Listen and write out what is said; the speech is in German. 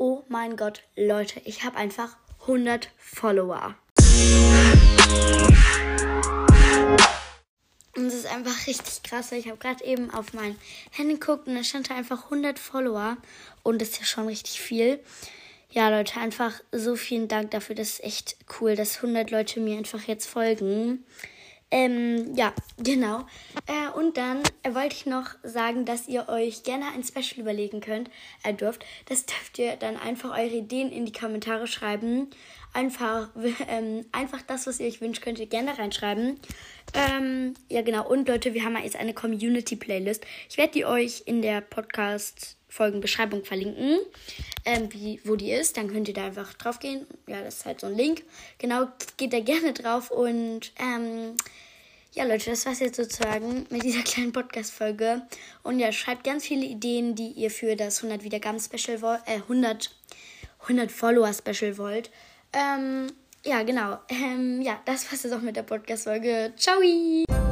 Oh mein Gott, Leute, ich habe einfach 100 Follower. Und es ist einfach richtig krass, ich habe gerade eben auf mein Handy geguckt und da stand da einfach 100 Follower und das ist ja schon richtig viel. Ja, Leute, einfach so vielen Dank dafür. Das ist echt cool, dass 100 Leute mir einfach jetzt folgen. Ähm, ja, genau. Äh, und dann äh, wollte ich noch sagen, dass ihr euch gerne ein Special überlegen könnt, äh, dürft. Das dürft ihr dann einfach eure Ideen in die Kommentare schreiben. Einfach, ähm, einfach das, was ihr euch wünscht, könnt ihr gerne reinschreiben. Ähm, ja, genau. Und Leute, wir haben jetzt eine Community-Playlist. Ich werde die euch in der Podcast-Folgenbeschreibung verlinken, ähm, wie, wo die ist. Dann könnt ihr da einfach drauf gehen. Ja, das ist halt so ein Link. Genau, geht da gerne drauf. Und ähm, ja, Leute, das war's jetzt sozusagen mit dieser kleinen Podcast-Folge. Und ja, schreibt ganz viele Ideen, die ihr für das 100 Wiedergaben-Special wollt, äh, 100, 100 Follower-Special wollt. Ähm, ja, genau. Ähm, ja, das war's jetzt auch mit der Podcast-Folge. Ciao!